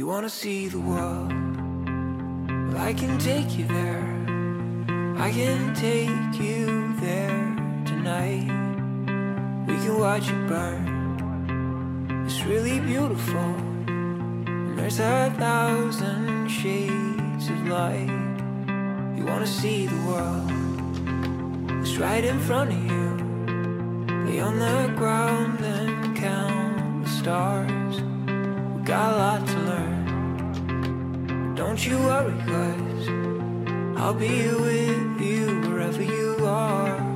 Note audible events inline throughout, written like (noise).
You wanna see the world? Well, I can take you there. I can take you there tonight. We can watch it burn. It's really beautiful. And there's a thousand shades of light. You wanna see the world? It's right in front of you. Lay on the ground and count the stars. Got a lot to learn. Don't you worry, cause I'll be with you wherever you are.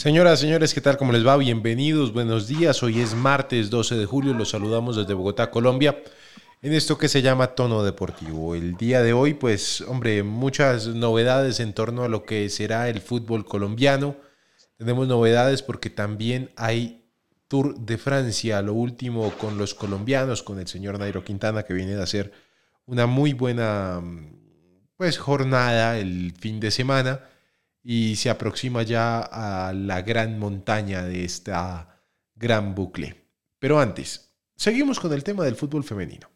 Señoras, señores, ¿qué tal? ¿Cómo les va? Bienvenidos, buenos días. Hoy es martes 12 de julio, los saludamos desde Bogotá, Colombia, en esto que se llama Tono Deportivo. El día de hoy, pues, hombre, muchas novedades en torno a lo que será el fútbol colombiano. Tenemos novedades porque también hay Tour de Francia, lo último con los colombianos, con el señor Nairo Quintana, que viene de hacer una muy buena, pues, jornada el fin de semana y se aproxima ya a la gran montaña de esta gran bucle. Pero antes, seguimos con el tema del fútbol femenino.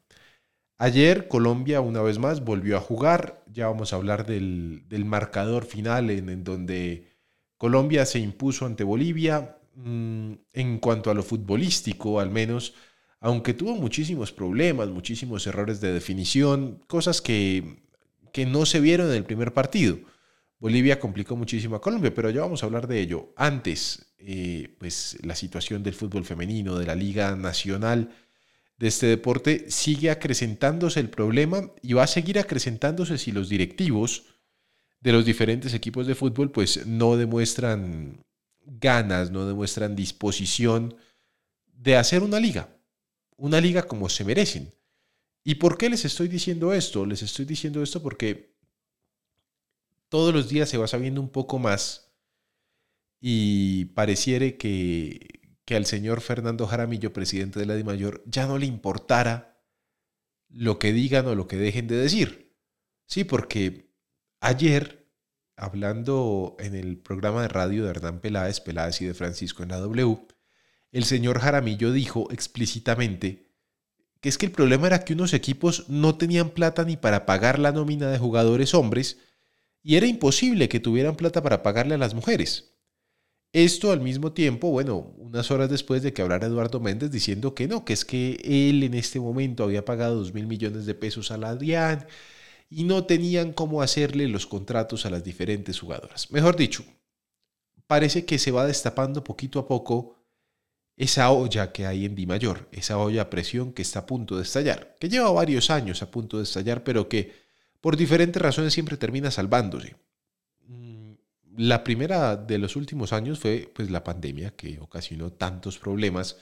Ayer Colombia una vez más volvió a jugar, ya vamos a hablar del, del marcador final en, donde Colombia se impuso ante Bolivia mm, en cuanto a lo futbolístico al menos, aunque tuvo muchísimos problemas, muchísimos errores de definición, cosas que, que no se vieron en el primer partido. Bolivia complicó muchísimo a Colombia, pero ya vamos a hablar de ello. Antes, eh, pues la situación del fútbol femenino, de la Liga Nacional de este deporte, sigue acrecentándose el problema y va a seguir acrecentándose si los directivos de los diferentes equipos de fútbol pues no demuestran ganas, no demuestran disposición de hacer una liga, una liga como se merecen. ¿Y por qué les estoy diciendo esto? Les estoy diciendo esto porque todos los días se va sabiendo un poco más y pareciere que, que al señor Fernando Jaramillo, presidente de la DIMAYOR, ya no le importara lo que digan o lo que dejen de decir. Sí, porque ayer, hablando en el programa de radio de Hernán Peláez, Peláez y de Francisco en la W, el señor Jaramillo dijo explícitamente que es que el problema era que unos equipos no tenían plata ni para pagar la nómina de jugadores hombres y era imposible que tuvieran plata para pagarle a las mujeres. Esto al mismo tiempo, bueno, unas horas después de que hablara Eduardo Méndez diciendo que no, que es que él en este momento había pagado dos mil millones de pesos a la DIAN y no tenían cómo hacerle los contratos a las diferentes jugadoras. Mejor dicho, parece que se va destapando poquito a poco esa olla que hay en Di Mayor, esa olla a presión que está a punto de estallar, que lleva varios años a punto de estallar, pero que por diferentes razones siempre termina salvándose. Mm, La primera de los últimos años fue pues la pandemia que ocasionó tantos problemas,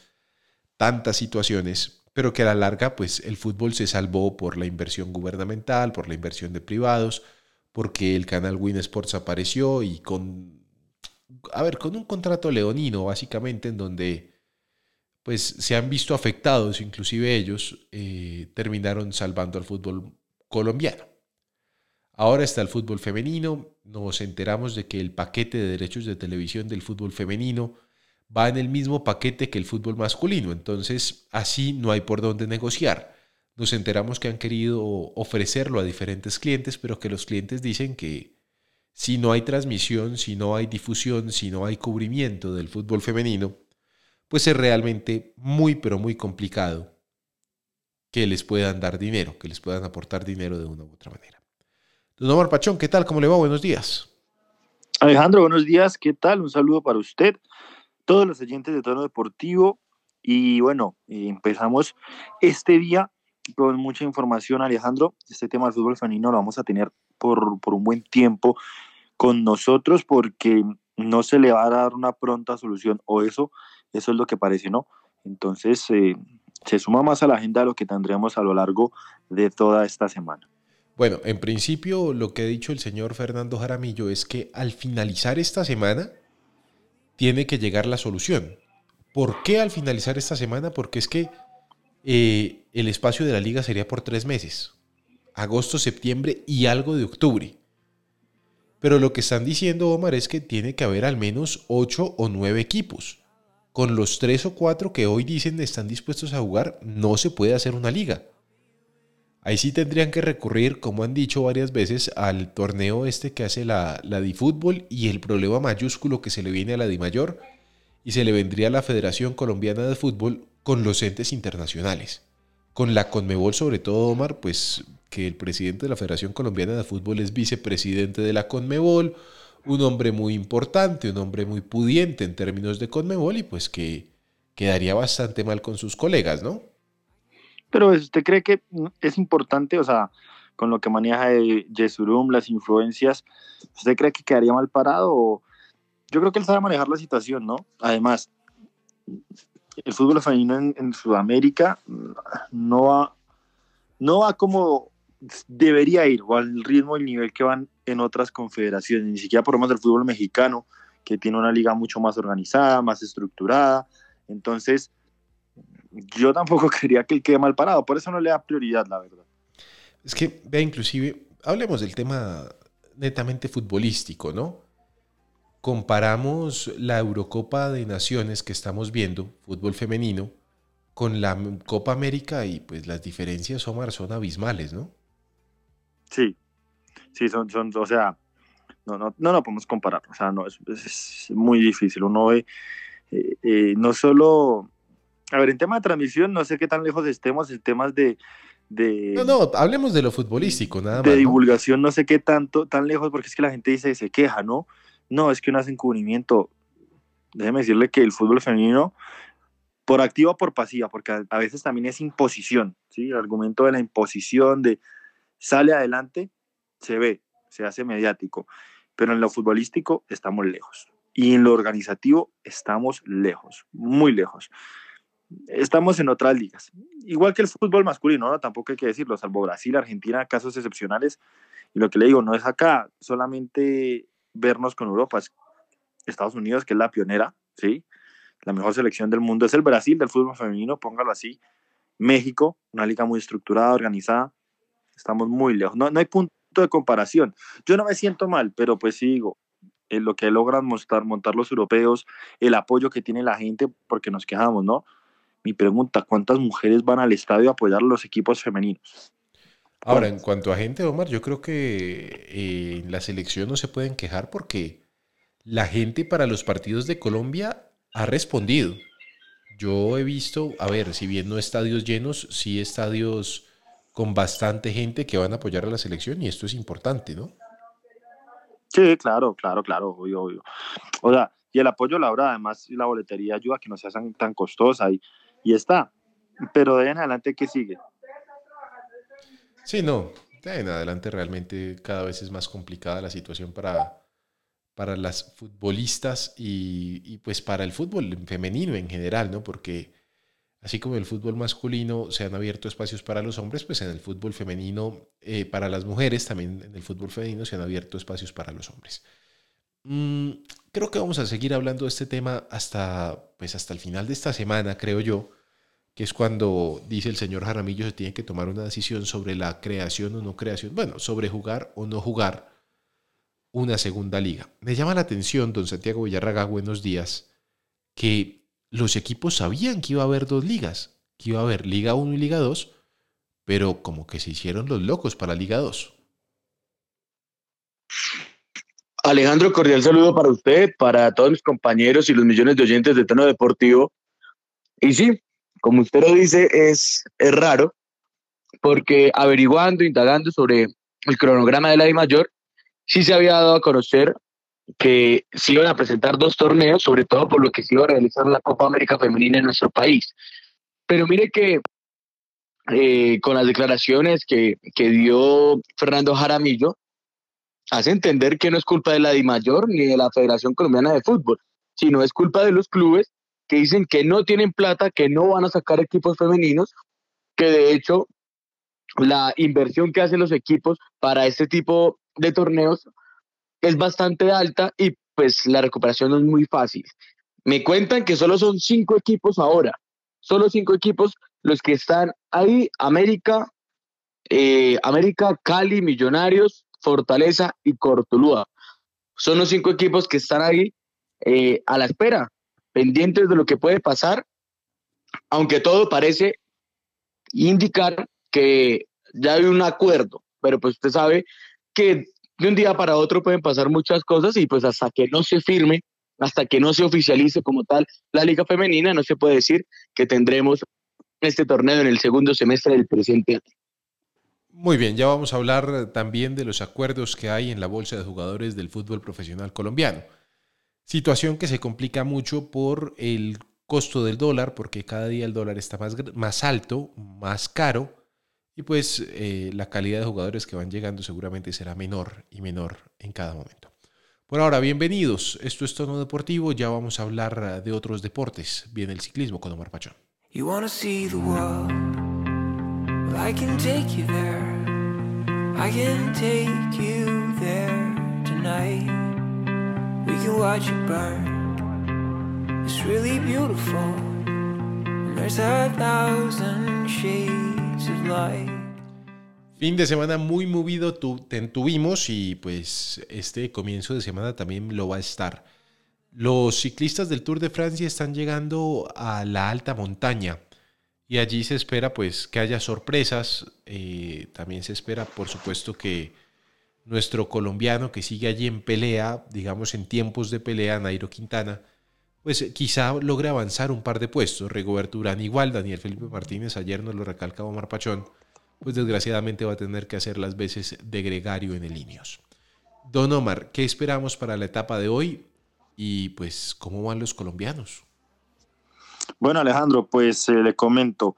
tantas situaciones, pero que a la larga pues el fútbol se salvó por la inversión gubernamental, por la inversión de privados, porque el canal Win Sports apareció y con a ver, con un contrato leonino básicamente en donde pues se han visto afectados, inclusive ellos eh, terminaron salvando al fútbol colombiano. Ahora está el fútbol femenino, nos enteramos de que el paquete de derechos de televisión del fútbol femenino va en el mismo paquete que el fútbol masculino, entonces así no hay por dónde negociar. Nos enteramos que han querido ofrecerlo a diferentes clientes, pero que los clientes dicen que si no hay transmisión, si no hay difusión, si no hay cubrimiento del fútbol femenino, pues es realmente muy, pero muy complicado que les puedan dar dinero, que les puedan aportar dinero de una u otra manera. Don Omar Pachón, ¿qué tal? ¿Cómo le va? Buenos días. Alejandro, buenos días, ¿qué tal? Un saludo para usted, todos los oyentes de Tono Deportivo. Y bueno, eh, empezamos este día con mucha información, Alejandro. Este tema del fútbol femenino lo vamos a tener por, por un buen tiempo con nosotros porque no se le va a dar una pronta solución, o eso, eso es lo que parece, ¿no? Entonces, eh, se suma más a la agenda de lo que tendremos a lo largo de toda esta semana. Bueno, en principio lo que ha dicho el señor Fernando Jaramillo es que al finalizar esta semana tiene que llegar la solución. ¿Por qué al finalizar esta semana? Porque es que eh, el espacio de la liga sería por tres meses. Agosto, septiembre y algo de octubre. Pero lo que están diciendo, Omar, es que tiene que haber al menos ocho o nueve equipos. Con los tres o cuatro que hoy dicen están dispuestos a jugar, no se puede hacer una liga. Ahí sí tendrían que recurrir, como han dicho varias veces, al torneo este que hace la, la Fútbol y el problema mayúsculo que se le viene a la Mayor y se le vendría a la Federación Colombiana de Fútbol con los entes internacionales. Con la Conmebol sobre todo, Omar, pues que el presidente de la Federación Colombiana de Fútbol es vicepresidente de la Conmebol, un hombre muy importante, un hombre muy pudiente en términos de Conmebol y pues que quedaría bastante mal con sus colegas, ¿no? Pero ¿usted cree que es importante, o sea, con lo que maneja Jesurum, las influencias, ¿usted cree que quedaría mal parado? Yo creo que él sabe manejar la situación, ¿no? Además, el fútbol femenino en, Sudamérica no va, no va como debería ir, o al ritmo y nivel que van en otras confederaciones, ni siquiera por lo menos del fútbol mexicano, que tiene una liga mucho más organizada, más estructurada. Entonces, yo tampoco (laughs) quería que él quede mal parado, por eso no le da prioridad, la verdad. Es que, vea, inclusive, hablemos del tema netamente futbolístico, ¿no? Comparamos la Eurocopa de Naciones que estamos viendo, fútbol femenino, con la Copa América y pues las diferencias, Omar, son abismales, ¿no? Sí, sí, son, son o sea, no, no, no, no podemos comparar, o sea, no, es, es muy difícil. Uno ve, eh, eh, no solo a ver, en tema de transmisión, no sé qué tan lejos estemos en temas de, no, no, hablemos de lo futbolístico, nada más. De divulgación, ¿no? sé qué tanto, tan lejos, porque es que la gente dice, se queja, ¿no? No, es que no cubrimiento. Déjeme decirle que el fútbol femenino, por activa o por pasiva, porque a, veces también es imposición, ¿sí? El argumento de la imposición, de sale adelante, se ve, se hace mediático. Pero en lo futbolístico estamos lejos. Y en lo organizativo estamos lejos, muy lejos estamos en otras ligas. Igual que el fútbol masculino, ¿no? tampoco hay que decirlo, salvo Brasil, Argentina, casos excepcionales. Y lo que le digo, no es acá solamente vernos con Europa, es Estados Unidos, que es la pionera, ¿sí? La mejor selección del mundo es el Brasil del fútbol femenino, póngalo así. México, una liga muy estructurada, organizada. Estamos muy lejos. No, no hay punto de comparación. Yo no me siento mal, pero pues sí digo, en lo que logran montar, montar los europeos, el apoyo que tiene la gente, porque nos quejamos, ¿no? Mi pregunta, ¿cuántas mujeres van al estadio a apoyar a los equipos femeninos? Ahora, en cuanto a gente, Omar, yo creo que eh, en la selección no se pueden quejar porque la gente para los partidos de Colombia ha respondido. Yo he visto, a ver, si bien no estadios llenos, sí estadios con bastante gente que van a apoyar a la selección y esto es importante, ¿no? Sí, claro, claro, claro, obvio, obvio. O sea, y el apoyo, la hora, además, la boletería ayuda a que no sea tan, tan costosa y y está. Pero de ahí en adelante, ¿qué sigue? Sí, no, de ahí en adelante realmente cada vez es más complicada la situación para, para las futbolistas y, pues para el fútbol femenino en general, ¿no? Porque así como el fútbol masculino se han abierto espacios para los hombres, pues en el fútbol femenino, eh, para las mujeres, también en el fútbol femenino se han abierto espacios para los hombres. Mm, creo que vamos a seguir hablando de este tema hasta, pues hasta el final de esta semana, creo yo, que es cuando dice el señor Jaramillo se tiene que tomar una decisión sobre la creación o no creación, bueno, sobre jugar o no jugar una segunda liga. Me llama la atención, don Santiago Villarraga, buenos días, que los equipos sabían que iba a haber dos ligas, que iba a haber Liga 1 y Liga 2, pero como que se hicieron los locos para Liga 2. Alejandro, cordial saludo para usted, para todos mis compañeros y los millones de oyentes de tono deportivo. Y sí, como usted lo dice, es, es raro, porque averiguando, indagando sobre el cronograma de la I Mayor, sí se había dado a conocer que se iban a presentar dos torneos, sobre todo por lo que se iba a realizar la Copa América Femenina en nuestro país. Pero mire que eh, con las declaraciones que, que dio Fernando Jaramillo, hace entender que no es culpa de la DIMAYOR ni de la Federación Colombiana de Fútbol, sino es culpa de los clubes que dicen que no tienen plata, que no van a sacar equipos femeninos, que de hecho la inversión que hacen los equipos para este tipo de torneos es bastante alta y pues la recuperación no es muy fácil. Me cuentan que solo son cinco equipos ahora, solo cinco equipos los que están ahí, América, eh, América, Cali, Millonarios, Fortaleza y Cortulúa. Son los cinco equipos que están ahí eh, a la espera, pendientes de lo que puede pasar, aunque todo parece indicar que ya hay un acuerdo, pero pues usted sabe que de un día para otro pueden pasar muchas cosas y pues hasta que no se firme, hasta que no se oficialice como tal la liga femenina, no se puede decir que tendremos este torneo en el segundo semestre del presente año. Muy bien, ya vamos a hablar también de los acuerdos que hay en la bolsa de jugadores del fútbol profesional colombiano. Situación que se complica mucho por el costo del dólar, porque cada día el dólar está más, alto, más caro, y pues eh, la calidad de jugadores que van llegando seguramente será menor y menor en cada momento. Por ahora, bienvenidos. Esto es Tono Deportivo. Ya vamos a hablar de otros deportes. Viene el ciclismo con Omar Pachón. You wanna see the world? I can take you there. I can take you there tonight. We can watch it burn. It's really beautiful. there's a thousand shades of light. Fin de semana muy movido tuvimos y pues este comienzo de semana también lo va a estar. Los ciclistas del Tour de Francia están llegando a la alta montaña y allí se espera pues que haya sorpresas. Eh, también se espera por supuesto que nuestro colombiano que sigue allí en pelea, digamos en tiempos de pelea, Nairo Quintana, pues quizá logre avanzar un par de puestos. Rigoberto Urán igual, Daniel Felipe Martínez, ayer nos lo recalca Omar Pachón, pues desgraciadamente va a tener que hacer las veces de gregario en el Ineos. Don Omar, ¿qué esperamos para la etapa de hoy? y pues cómo van los colombianos. Bueno, Alejandro, pues eh, le comento.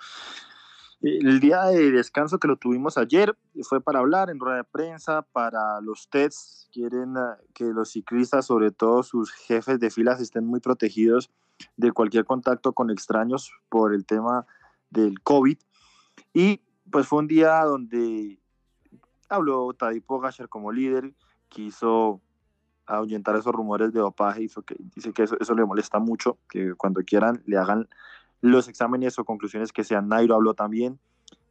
El día de descanso que lo tuvimos ayer fue para hablar en rueda de prensa, para los tests. Quieren ah, que los ciclistas, sobre todo sus jefes de filas, estén muy protegidos de cualquier contacto con extraños por el tema del COVID. Y pues fue un día donde habló Tadej Pogacar como líder, quiso ahuyentar esos rumores de dopaje que dice que eso, eso, le molesta mucho, que cuando quieran le hagan los exámenes o conclusiones que sean. Nairo habló también,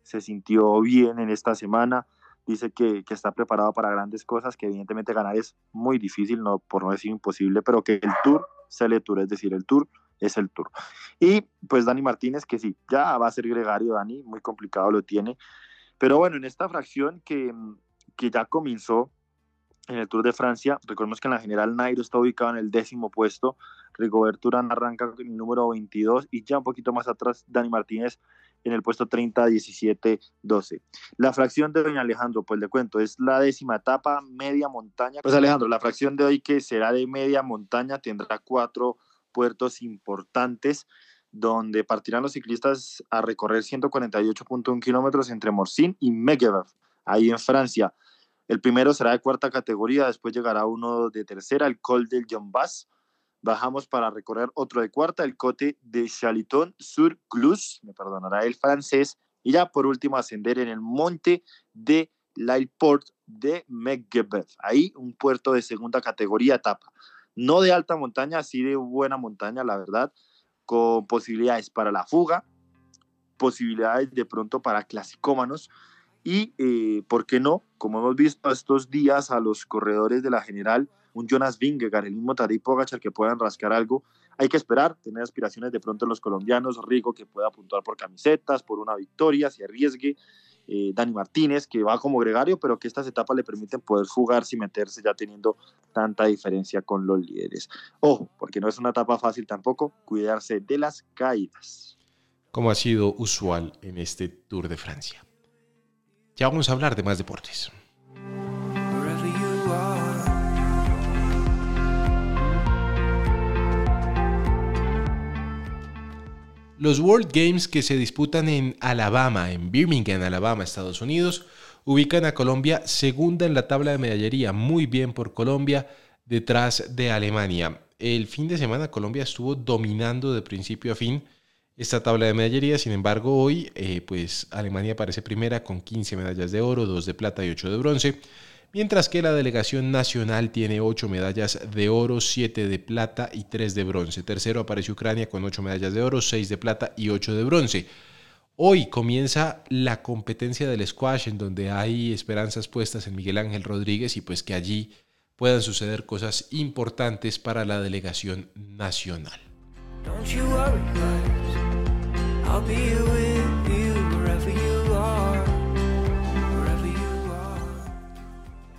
se sintió bien en esta semana, dice que, que, está preparado para grandes cosas, que evidentemente ganar es muy difícil, no, por no decir imposible, pero que el Tour se le Tour, es decir, el Tour es el Tour. Y pues Dani Martínez, que sí, ya va a ser gregario Dani, muy complicado lo tiene, pero bueno, en esta fracción que, que ya comenzó, en el Tour de Francia. Recordemos que en la general Nairo está ubicado en el décimo puesto, Rigoberto Urán arranca en el número 22 y ya un poquito más atrás Dani Martínez en el puesto 30, 17, 12. La fracción de Doña Alejandro, pues le cuento, es la décima etapa, media montaña. Pues Alejandro, la fracción de hoy que será de media montaña tendrá cuatro puertos importantes donde partirán los ciclistas a recorrer 148.1 kilómetros entre Morcín y Megève, ahí en Francia. El primero será de cuarta categoría, después llegará uno de tercera, el Col del John Bass. Bajamos para recorrer otro de cuarta, el Cote de Chaliton sur Clus, me perdonará el francés. Y ya por último ascender en el monte de Port de Meggebev. Ahí un puerto de segunda categoría etapa. No de alta montaña, sí de buena montaña, la verdad, con posibilidades para la fuga, posibilidades de pronto para clasicómanos y, eh, ¿por qué no? Como hemos visto estos días a los corredores de la general, un Jonas Vingegaard, el mismo Tadej Pogacar que puedan rascar algo, hay que esperar, tener aspiraciones de pronto en los colombianos, Rigo que pueda puntuar por camisetas, por una victoria, se arriesgue, eh, Dani Martínez que va como gregario, pero que estas etapas le permiten poder jugar sin meterse ya teniendo tanta diferencia con los líderes. Ojo, porque no es una etapa fácil tampoco, cuidarse de las caídas. Como ha sido usual en este Tour de Francia. Ya vamos a hablar de más deportes. Los World Games que se disputan en Alabama, en Birmingham, Alabama, Estados Unidos, ubican a Colombia segunda en la tabla de medallería. Muy bien por Colombia, detrás de Alemania. El fin de semana Colombia estuvo dominando de principio a fin esta tabla de medallería. Sin embargo, hoy, eh, pues Alemania aparece primera con 15 medallas de oro, 2 de plata y 8 de bronce. mientras que la delegación nacional tiene 8 medallas de oro, 7 de plata y 3 de bronce. Tercero aparece Ucrania con 8 medallas de oro, 6 de plata y 8 de bronce. Hoy comienza la competencia del squash en donde hay esperanzas puestas en Miguel Ángel Rodríguez y pues que allí puedan suceder cosas importantes para la delegación nacional. Don't you worry,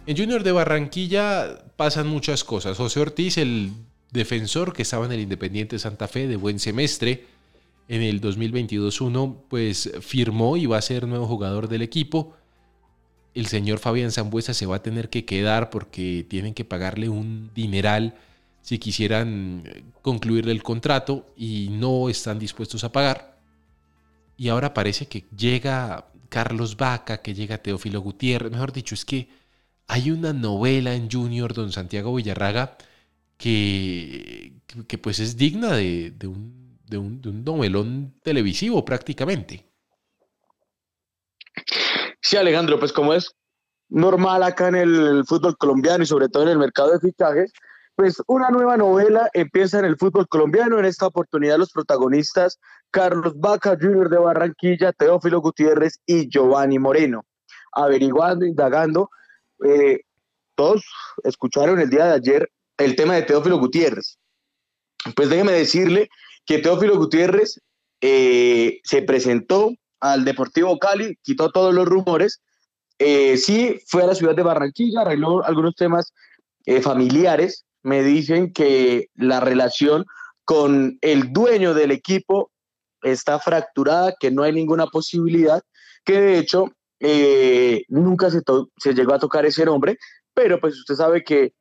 En Junior de Barranquilla pasan muchas cosas. José Ortiz, el defensor que estaba en el Independiente Santa Fe de buen semestre en el 2022-1, pues firmó y va a ser nuevo jugador del equipo. El señor Fabián Zambuesa se va a tener que quedar porque tienen que pagarle un dineral si quisieran concluirle el contrato y no están dispuestos a pagar. Y ahora parece que llega Carlos Vaca, que llega Teófilo Gutiérrez. Mejor dicho, es que hay una novela en Junior, don Santiago Villarraga, que, que pues es digna de, de un, de, un, de un novelón televisivo prácticamente. Sí, Alejandro, pues como es normal acá en el fútbol colombiano y sobre todo en el mercado de fichajes, pues una nueva novela empieza en el fútbol colombiano. En esta oportunidad los protagonistas Carlos Vaca Jr. de Barranquilla, Teófilo Gutiérrez y Giovanni Moreno. Averiguando, indagando, eh, todos escucharon el día de ayer el tema de Teófilo Gutiérrez. Pues déjeme decirle que Teófilo Gutiérrez eh, se presentó al Deportivo Cali, quitó todos los rumores, eh, sí fue a la ciudad de Barranquilla, arregló algunos temas eh, familiares, me dicen que la relación con el dueño del equipo está fracturada, que no hay ninguna posibilidad, que de hecho eh, nunca se, se, llegó a tocar ese nombre, pero pues usted sabe que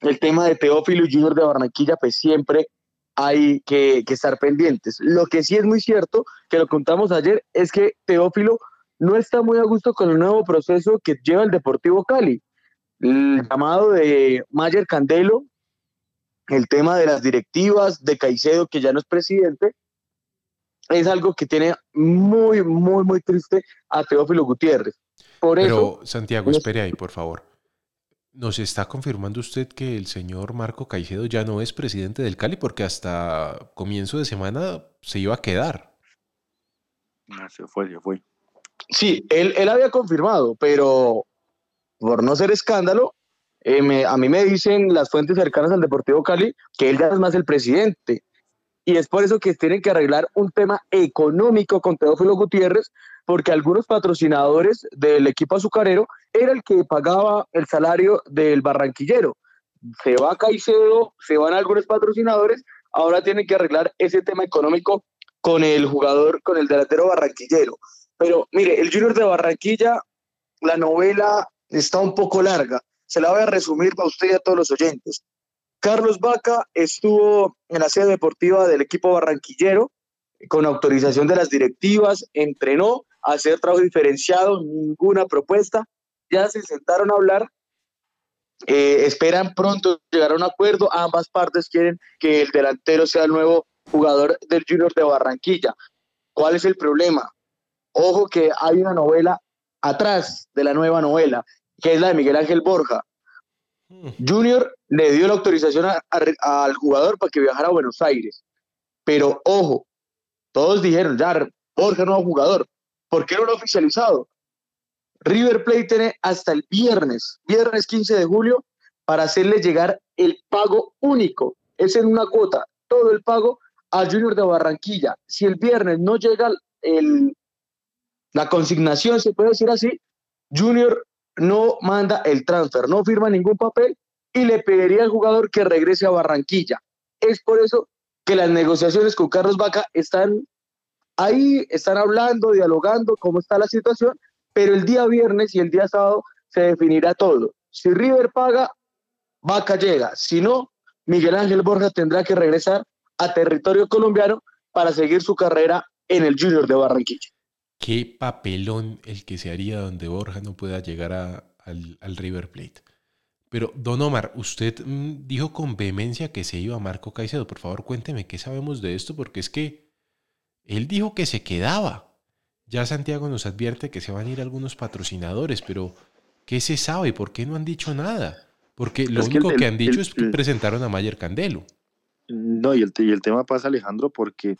el tema de Teófilo y Junior de Barranquilla pues siempre hay que, que, estar pendientes. Lo que sí es muy cierto, que lo contamos ayer, es que Teófilo no está muy a gusto con el nuevo proceso que lleva el Deportivo Cali. El llamado de Mayer Candelo, el tema de las directivas, de Caicedo, que ya no es presidente, es algo que tiene muy, muy, muy triste a Teófilo Gutiérrez. Por Pero, eso, Santiago, espere ahí, por favor. ¿Nos está confirmando usted que el señor Marco Caicedo ya no es presidente del Cali? Porque hasta comienzo de semana se iba a quedar. Ah, se fue, se fue. Sí, él, él había confirmado, pero por no ser escándalo, eh, a mí me dicen las fuentes cercanas al Deportivo Cali que él ya es más el presidente. Y es por eso que tienen que arreglar un tema económico con Teófilo Gutiérrez, porque algunos patrocinadores del equipo azucarero era el que pagaba el salario del barranquillero. Se va Caicedo, se van algunos patrocinadores, ahora tienen que arreglar ese tema económico con el jugador, con el delantero barranquillero. Pero mire, el Junior de Barranquilla, la novela está un poco larga. Se la voy a resumir para usted y a todos los oyentes. Carlos Vaca estuvo en la sede deportiva del equipo barranquillero con autorización de las directivas, entrenó a hacer trabajo diferenciado, ninguna propuesta. Ya se sentaron a hablar, eh, esperan pronto llegar a un acuerdo. Ambas partes quieren que el delantero sea el nuevo jugador del Junior de Barranquilla. ¿Cuál es el problema? Ojo que hay una novela atrás de la nueva novela, que es la de Miguel Ángel Borja. Junior le dio la autorización a, a, al jugador para que viajara a Buenos Aires. Pero ojo, todos dijeron, ya, Borja nuevo jugador. ¿Por qué no lo ha oficializado? River Plate tiene hasta el viernes, viernes 15 de julio, para hacerle llegar el pago único. Es en una cuota, todo el pago a Junior de Barranquilla. Si el viernes no llega el, la consignación, se puede decir así, Junior no manda el transfer, no firma ningún papel y le pediría al jugador que regrese a Barranquilla. Es por eso que las negociaciones con Carlos Vaca están ahí, están hablando, dialogando cómo está la situación, pero el día viernes y el día sábado se definirá todo. Si River paga, Vaca llega. Si no, Miguel Ángel Borja tendrá que regresar a territorio colombiano para seguir su carrera en el Junior de Barranquilla. Qué papelón el que se haría donde Borja no pueda llegar a, al, al, River Plate. Pero, don Omar, usted mmm, dijo con vehemencia que se iba a Marco Caicedo. Por favor, cuénteme qué sabemos de esto, porque es que él dijo que se quedaba. Ya Santiago nos advierte que se van a ir algunos patrocinadores, pero ¿Qué se sabe? ¿Por qué no han dicho nada? Porque lo único que, han dicho es que presentaron a Mayer Candelo. No, y el, y el tema pasa, Alejandro, porque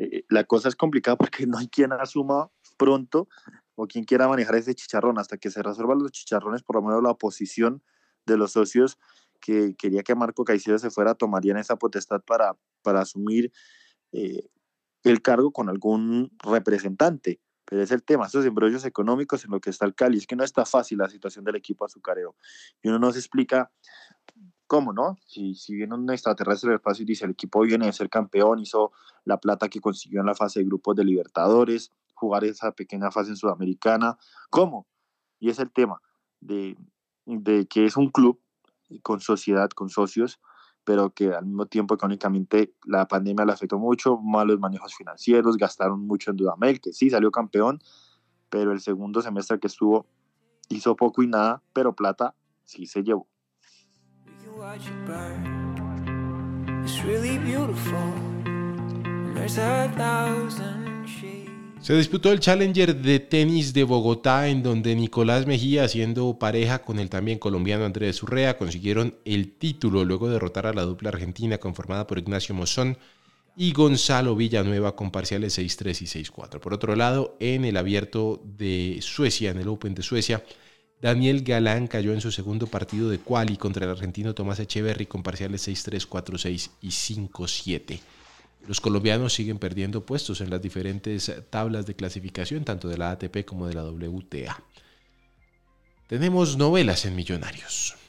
eh, la cosa es complicada porque (laughs) no hay quien asuma pronto o quien quiera manejar ese chicharrón hasta que se resuelvan los chicharrones, por lo menos la oposición de los socios que quería que Marco Caicedo se fuera, tomarían esa potestad para, para asumir eh, el cargo con algún representante. Pero es el tema, esos embrollos económicos en lo que está el Cali. Es que no está fácil la situación del equipo azucarero. Y uno no explica cómo, ¿no? Si, viene un extraterrestre del espacio y dice el equipo viene de ser campeón, hizo la plata que consiguió en la fase de grupos de Libertadores, jugar esa pequeña fase en Sudamericana. ¿Cómo? Y es el tema de, de que es un club con sociedad, con socios, pero que al mismo tiempo económicamente la pandemia le afectó mucho, malos manejos financieros, gastaron mucho en Dudamel, que sí salió campeón, pero el segundo semestre que estuvo hizo poco y nada, pero plata sí se llevó. Se disputó el Challenger de tenis de Bogotá, en donde Nicolás Mejía, haciendo pareja con el también colombiano Andrés Urrea, consiguieron el título luego de derrotar a la dupla argentina conformada por Ignacio Mozón y Gonzalo Villanueva con parciales 6-3 y 6-4. Por otro lado, en el abierto de Suecia, en el Open de Suecia, Daniel Galán cayó en su segundo partido de quali contra el argentino Tomás Echeverry con parciales 6-3, 4-6 y 5-7. Los colombianos siguen perdiendo puestos en las diferentes tablas de clasificación, tanto de la ATP como de la WTA. Tenemos novelas en Millonarios.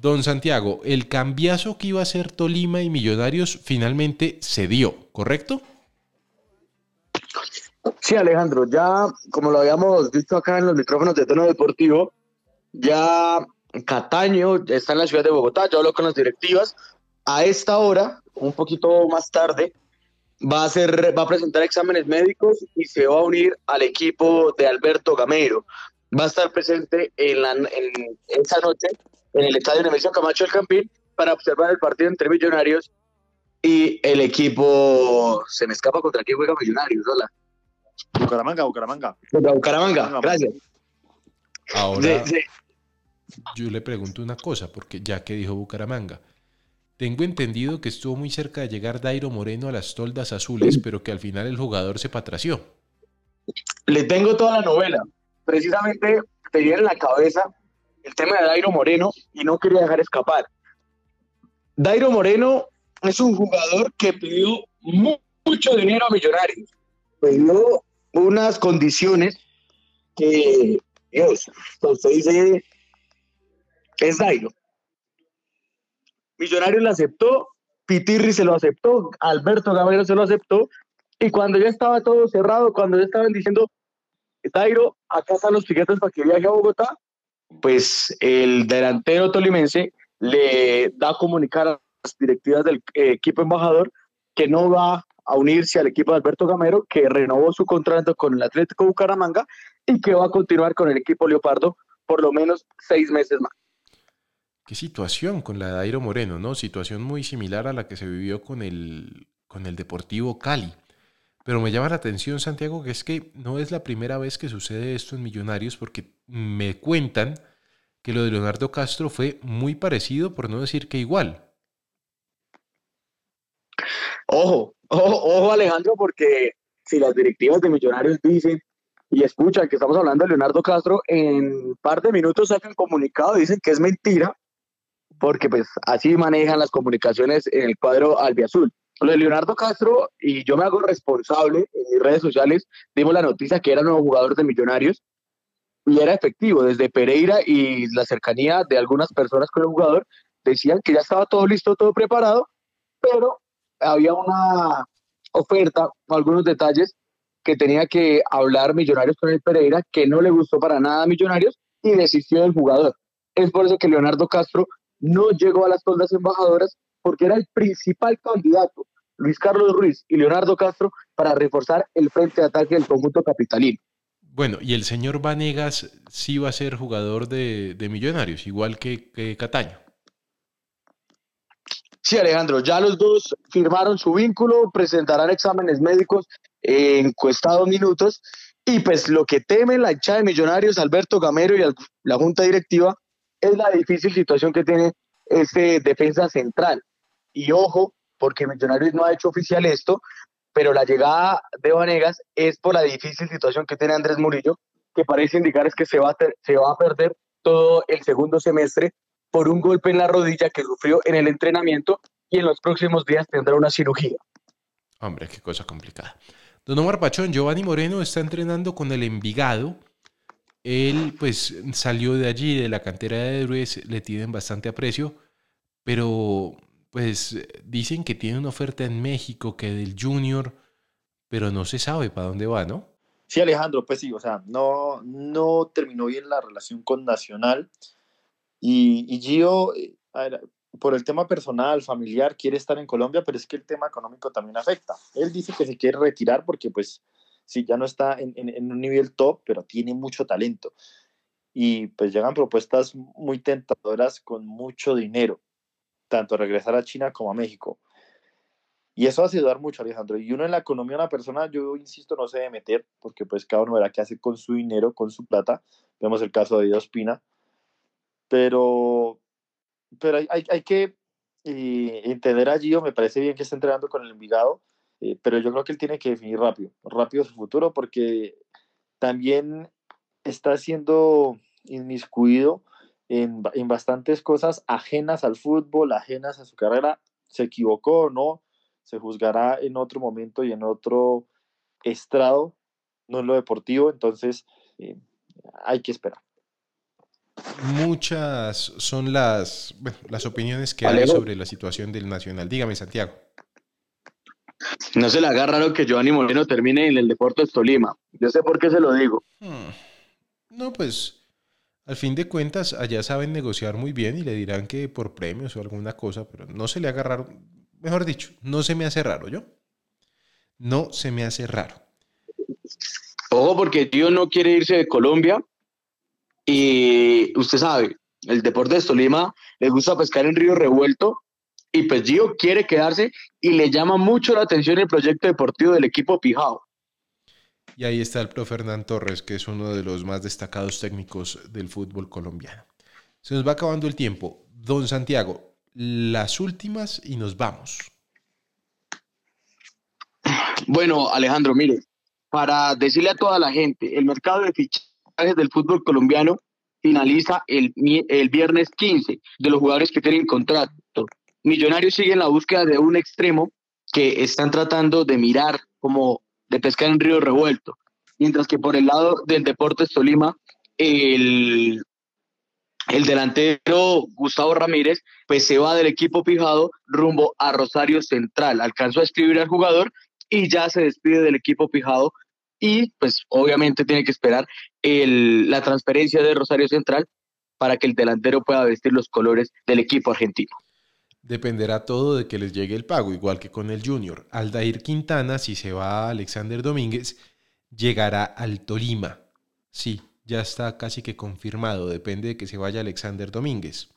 Don Santiago, el cambiazo que iba a ser Tolima y Millonarios finalmente se dio, ¿correcto? Sí, Alejandro, ya como lo habíamos visto acá en los micrófonos de tono deportivo, ya Cataño está en la ciudad de Bogotá, ya habló con las directivas. A esta hora, un poquito más tarde, va a, hacer, va a presentar exámenes médicos y se va a unir al equipo de Alberto Gamero. Va a estar presente en, la, en esa noche en el estadio Nemesio Camacho del Campín para observar el partido entre Millonarios y el equipo. Se me escapa contra quién juega Millonarios, hola. Bucaramanga, Bucaramanga. Bucaramanga, gracias. Ahora, yo le pregunto una cosa, porque ya que dijo Bucaramanga, tengo entendido que estuvo muy cerca de llegar Dairo Moreno a las toldas azules, pero que al final el jugador se patració. Le tengo toda la novela. Precisamente tenía en la cabeza el tema de Dairo Moreno y no quería dejar escapar. Dairo Moreno es un jugador que pidió mucho dinero a Millonarios. Pidió unas condiciones que Dios, usted dice, es Dairo. Millonarios lo aceptó, Pitirri se lo aceptó, Alberto Gamero se lo aceptó, y cuando ya estaba todo cerrado, cuando ya estaban diciendo, Dairo, acá están los piquetes para que viaje a Bogotá, pues el delantero tolimense le da a comunicar a las directivas del eh, equipo embajador que no va a unirse al equipo de Alberto Gamero, que renovó su contrato con el Atlético Bucaramanga y que va a continuar con el equipo Leopardo por lo menos seis meses más. Qué situación con la de Dairo Moreno, ¿no? Situación muy similar a la que se vivió con el, con el Deportivo Cali. Pero me llama la atención, Santiago, que es que no es la primera vez que sucede esto en Millonarios, porque me cuentan que lo de Leonardo Castro fue muy parecido, por no decir que igual. Ojo, ojo, Alejandro, porque si las directivas de Millonarios dicen y escuchan que estamos hablando de Leonardo Castro, en un par de minutos sacan comunicado dicen que es mentira, porque pues así manejan las comunicaciones en el cuadro albiazul. Lo de Leonardo Castro, y yo me hago responsable en mis redes sociales, dimos la noticia que era nuevo jugador de Millonarios, y era efectivo. Desde Pereira y la cercanía de algunas personas con el jugador, decían que ya estaba todo listo, todo preparado, pero había una oferta, algunos detalles que tenía que hablar Millonarios con el Pereira, que no le gustó para nada a Millonarios y desistió del jugador. Es por eso que Leonardo Castro no llegó a las tondas embajadoras porque era el principal candidato, Luis Carlos Ruiz y Leonardo Castro, para reforzar el frente de ataque del conjunto capitalino. Bueno, y el señor Vanegas sí va a ser jugador de, Millonarios, igual que, que Cataño. Sí, Alejandro, ya los dos firmaron su vínculo, presentarán exámenes médicos en encuestados minutos y pues lo que temen la hinchada de Millonarios, Alberto Gamero y la junta directiva es la difícil situación que tiene este defensa central. Y ojo, porque Millonarios no ha hecho oficial esto, pero la llegada de Vanegas es por la difícil situación que tiene Andrés Murillo, que parece indicar es que se va, a se va a perder todo el segundo semestre por un golpe en la rodilla que sufrió en el entrenamiento y en los próximos días tendrá una cirugía. Hombre, qué cosa complicada. Don Omar Pachón, Giovanni Moreno está entrenando con el Envigado. Él pues salió de allí, de la cantera de héroes, le tienen bastante aprecio, pero pues dicen que tiene una oferta en México, que del Junior, pero no se sabe para dónde va, ¿no? Sí, Alejandro, pues sí, o sea, no, no terminó bien la relación con Nacional. Y, y Gio, eh, por el tema personal, familiar, quiere estar en Colombia, pero es que el tema económico también afecta. Él dice que se quiere retirar porque, pues, sí, ya no está en, en, un nivel top, pero tiene mucho talento. Y pues llegan propuestas muy tentadoras con mucho dinero, tanto regresar a China como a México. Y eso hace dudar mucho, Alejandro. Y uno en la economía, una persona, yo insisto, no se debe meter, porque pues cada uno verá qué hace con su dinero, con su plata. Vemos el caso de Dios Pina. Pero, pero hay, hay, que eh, entender a Gio, me parece bien que esté entrenando con el Envigado, eh, pero yo creo que él tiene que definir rápido, rápido su futuro, porque también está siendo inmiscuido en, en bastantes cosas ajenas al fútbol, ajenas a su carrera. Se equivocó o no, se juzgará en otro momento y en otro estrado, no en lo deportivo, entonces eh, hay que esperar. Muchas son las, las opiniones que hay sobre la situación del Nacional. Dígame, Santiago. No se le haga raro que Giovanni Moreno termine en el Deportes Tolima. Yo sé por qué se lo digo. Hmm. No, pues al fin de cuentas allá saben negociar muy bien y le dirán que por premios o alguna cosa, pero no se le haga raro. Mejor dicho, no se me hace raro, ¿yo? No se me hace raro. Ojo, porque tío no quiere irse de Colombia y usted sabe, el Deportes Tolima le gusta pescar en río revuelto y pues Gio quiere quedarse y le llama mucho la atención el proyecto deportivo del equipo Pijao. Y ahí está el profe Hernán Torres, que es uno de los más destacados técnicos del fútbol colombiano. Se nos va acabando el tiempo. Don Santiago, las últimas y nos vamos. Bueno, Alejandro, mire, para decirle a toda la gente, el mercado de fichajes del fútbol colombiano finaliza el, el viernes 15 de los jugadores que tienen contrato. Millonarios sigue en la búsqueda de un extremo que están tratando de mirar como de pescar en río revuelto. Mientras que por el lado del Deportes Tolima, el, el delantero Gustavo Ramírez pues se va del equipo fijado rumbo a Rosario Central. Alcanzó a escribir al jugador y ya se despide del equipo fijado y pues obviamente tiene que esperar el, la transferencia de Rosario Central para que el delantero pueda vestir los colores del equipo argentino. Dependerá todo de que les llegue el pago, igual que con el Junior. Aldair Quintana, si se va a Alexander Domínguez, llegará al Tolima. Sí, ya está casi que confirmado, depende de que se vaya Alexander Domínguez.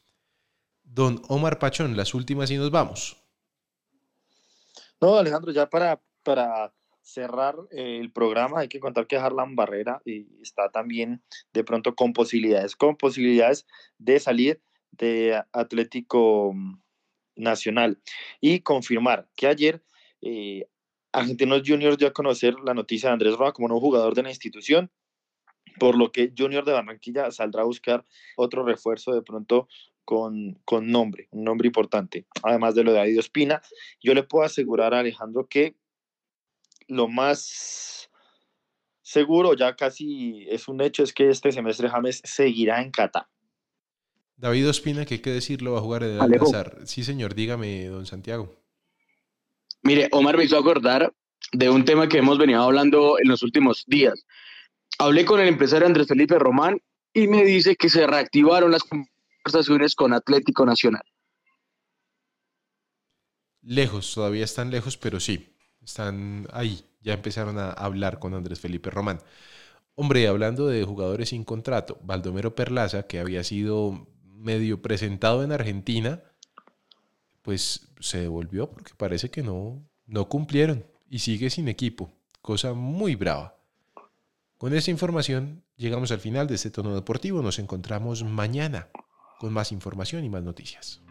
Don Omar Pachón, las últimas y nos vamos. No, Alejandro, ya para, para cerrar eh, el programa, hay que contar que Harlan Barrera está también de pronto con posibilidades, con posibilidades de salir de Atlético mm, Nacional y confirmar que ayer eh, Argentinos Juniors dio a conocer la noticia de Andrés Roa como nuevo jugador de la institución, por lo que Junior de Barranquilla saldrá a buscar otro refuerzo de pronto con, con, nombre, un nombre importante, además de lo de David Espina. Yo le puedo asegurar a Alejandro que lo más seguro, ya casi es un hecho, es que este semestre James seguirá en Qatar. David Ospina, que hay que decirlo, va a jugar en el Alcázar. Sí, señor, dígame, don Santiago. Mire, Omar me hizo acordar de un tema que hemos venido hablando en los últimos días. Hablé con el empresario Andrés Felipe Román y me dice que se reactivaron las conversaciones con Atlético Nacional. Lejos, todavía están lejos, pero sí. Están ahí, ya empezaron a hablar con Andrés Felipe Román. Hombre, hablando de jugadores sin contrato, Baldomero Perlaza, que había sido medio presentado en Argentina, pues se devolvió porque parece que no, no cumplieron y sigue sin equipo, cosa muy brava. Con esta información llegamos al final de este tono deportivo. Nos encontramos mañana con más información y más noticias.